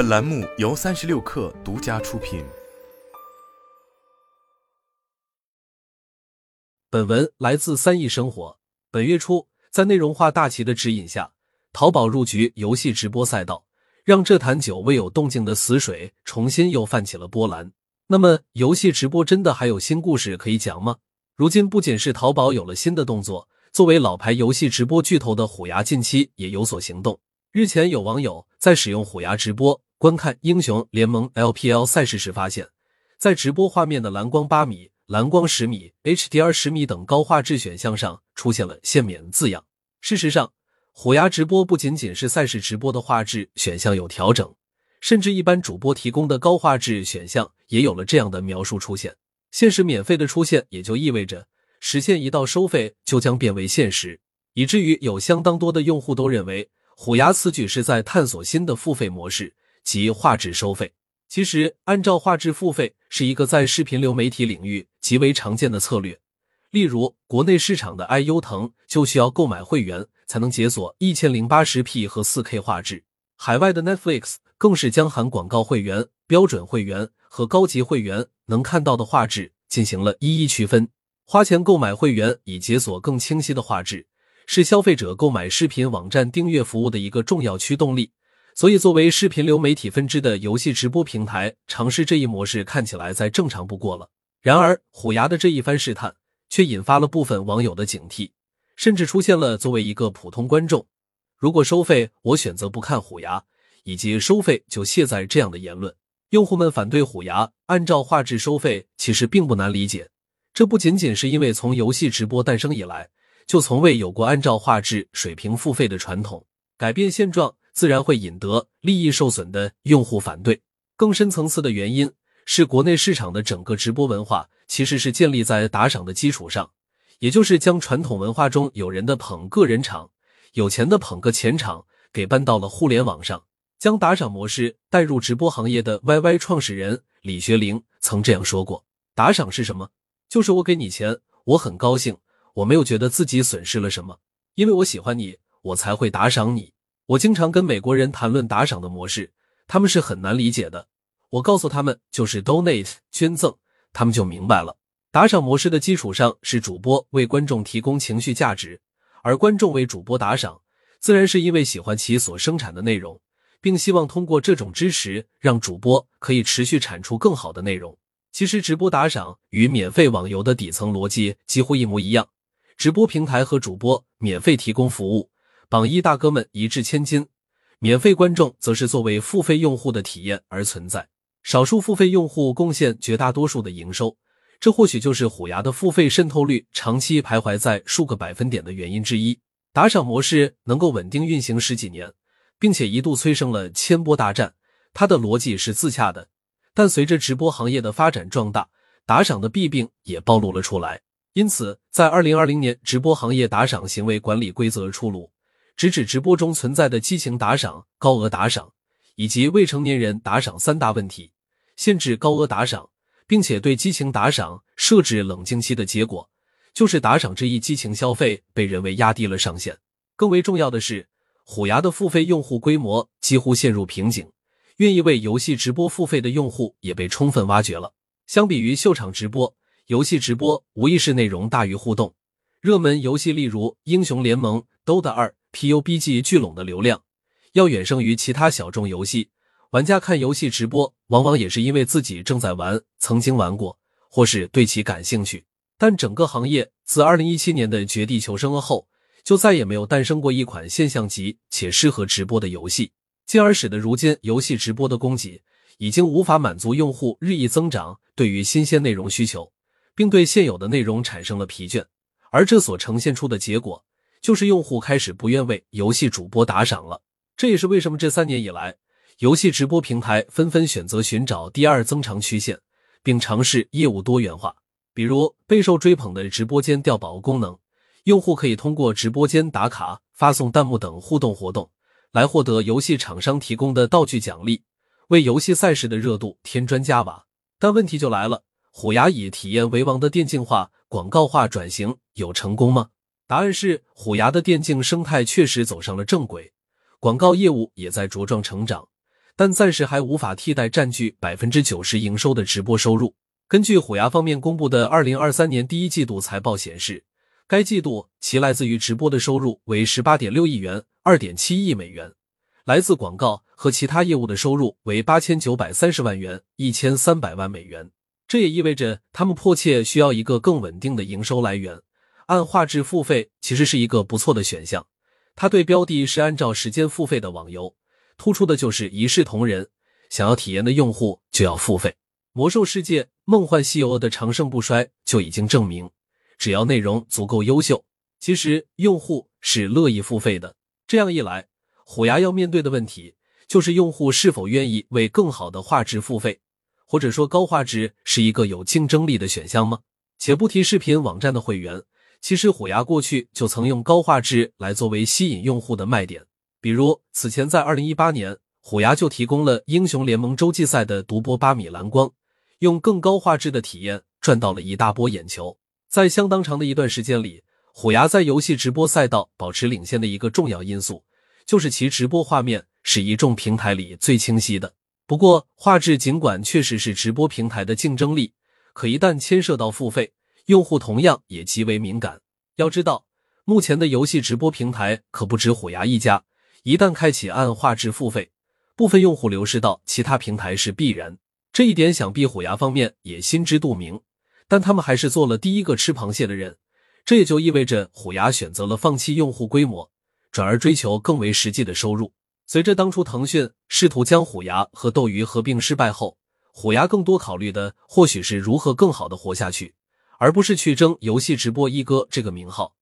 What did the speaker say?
本栏目由三十六氪独家出品。本文来自三亿生活。本月初，在内容化大旗的指引下，淘宝入局游戏直播赛道，让这坛久未有动静的死水重新又泛起了波澜。那么，游戏直播真的还有新故事可以讲吗？如今，不仅是淘宝有了新的动作，作为老牌游戏直播巨头的虎牙近期也有所行动。日前，有网友在使用虎牙直播观看英雄联盟 LPL 赛事时，发现，在直播画面的蓝光八米、蓝光十米、HDR 十米等高画质选项上出现了限免字样。事实上，虎牙直播不仅仅是赛事直播的画质选项有调整。甚至一般主播提供的高画质选项也有了这样的描述出现。限时免费的出现，也就意味着实现一道收费就将变为现实，以至于有相当多的用户都认为虎牙此举是在探索新的付费模式及画质收费。其实，按照画质付费是一个在视频流媒体领域极为常见的策略。例如，国内市场的 iU 腾就需要购买会员才能解锁一千零八十 P 和四 K 画质，海外的 Netflix。更是将含广告会员、标准会员和高级会员能看到的画质进行了一一区分。花钱购买会员以解锁更清晰的画质，是消费者购买视频网站订阅服务的一个重要驱动力。所以，作为视频流媒体分支的游戏直播平台，尝试这一模式看起来再正常不过了。然而，虎牙的这一番试探却引发了部分网友的警惕，甚至出现了作为一个普通观众，如果收费，我选择不看虎牙。以及收费就卸载这样的言论，用户们反对虎牙按照画质收费，其实并不难理解。这不仅仅是因为从游戏直播诞生以来，就从未有过按照画质水平付费的传统。改变现状，自然会引得利益受损的用户反对。更深层次的原因是，国内市场的整个直播文化其实是建立在打赏的基础上，也就是将传统文化中有人的捧个人场、有钱的捧个钱场给搬到了互联网上。将打赏模式带入直播行业的 YY 创始人李学凌曾这样说过：“打赏是什么？就是我给你钱，我很高兴，我没有觉得自己损失了什么，因为我喜欢你，我才会打赏你。我经常跟美国人谈论打赏的模式，他们是很难理解的。我告诉他们就是 donate 捐赠，他们就明白了。打赏模式的基础上是主播为观众提供情绪价值，而观众为主播打赏，自然是因为喜欢其所生产的内容。”并希望通过这种支持，让主播可以持续产出更好的内容。其实，直播打赏与免费网游的底层逻辑几乎一模一样。直播平台和主播免费提供服务，榜一大哥们一掷千金；免费观众则是作为付费用户的体验而存在。少数付费用户贡献绝大多数的营收，这或许就是虎牙的付费渗透率长期徘徊在数个百分点的原因之一。打赏模式能够稳定运行十几年。并且一度催生了千波大战，它的逻辑是自洽的。但随着直播行业的发展壮大，打赏的弊病也暴露了出来。因此，在二零二零年，直播行业打赏行为管理规则出炉，直指直播中存在的激情打赏、高额打赏以及未成年人打赏三大问题，限制高额打赏，并且对激情打赏设置冷静期的结果，就是打赏这一激情消费被人为压低了上限。更为重要的是。虎牙的付费用户规模几乎陷入瓶颈，愿意为游戏直播付费的用户也被充分挖掘了。相比于秀场直播，游戏直播无疑是内容大于互动。热门游戏例如英雄联盟、DOTA 二、PUBG 聚拢的流量要远胜于其他小众游戏。玩家看游戏直播，往往也是因为自己正在玩、曾经玩过，或是对其感兴趣。但整个行业自二零一七年的《绝地求生》后。就再也没有诞生过一款现象级且适合直播的游戏，进而使得如今游戏直播的供给已经无法满足用户日益增长对于新鲜内容需求，并对现有的内容产生了疲倦。而这所呈现出的结果，就是用户开始不愿为游戏主播打赏了。这也是为什么这三年以来，游戏直播平台纷纷选择寻找第二增长曲线，并尝试业务多元化，比如备受追捧的直播间调宝功能。用户可以通过直播间打卡、发送弹幕等互动活动，来获得游戏厂商提供的道具奖励，为游戏赛事的热度添砖加瓦。但问题就来了：虎牙以体验为王的电竞化、广告化转型有成功吗？答案是，虎牙的电竞生态确实走上了正轨，广告业务也在茁壮成长。但暂时还无法替代占据百分之九十营收的直播收入。根据虎牙方面公布的二零二三年第一季度财报显示，该季度其来自于直播的收入为十八点六亿元，二点七亿美元；来自广告和其他业务的收入为八千九百三十万元，一千三百万美元。这也意味着他们迫切需要一个更稳定的营收来源。按画质付费其实是一个不错的选项。它对标的是按照时间付费的网游，突出的就是一视同仁，想要体验的用户就要付费。魔兽世界、梦幻西游的长盛不衰就已经证明，只要内容足够优秀，其实用户是乐意付费的。这样一来，虎牙要面对的问题就是用户是否愿意为更好的画质付费。或者说高画质是一个有竞争力的选项吗？且不提视频网站的会员，其实虎牙过去就曾用高画质来作为吸引用户的卖点。比如此前在二零一八年，虎牙就提供了英雄联盟洲际赛的独播八米蓝光，用更高画质的体验赚到了一大波眼球。在相当长的一段时间里，虎牙在游戏直播赛道保持领先的一个重要因素，就是其直播画面是一众平台里最清晰的。不过，画质尽管确实是直播平台的竞争力，可一旦牵涉到付费，用户同样也极为敏感。要知道，目前的游戏直播平台可不止虎牙一家，一旦开启按画质付费，部分用户流失到其他平台是必然。这一点想必虎牙方面也心知肚明，但他们还是做了第一个吃螃蟹的人。这也就意味着虎牙选择了放弃用户规模，转而追求更为实际的收入。随着当初腾讯试图将虎牙和斗鱼合并失败后，虎牙更多考虑的或许是如何更好的活下去，而不是去争游戏直播一哥这个名号。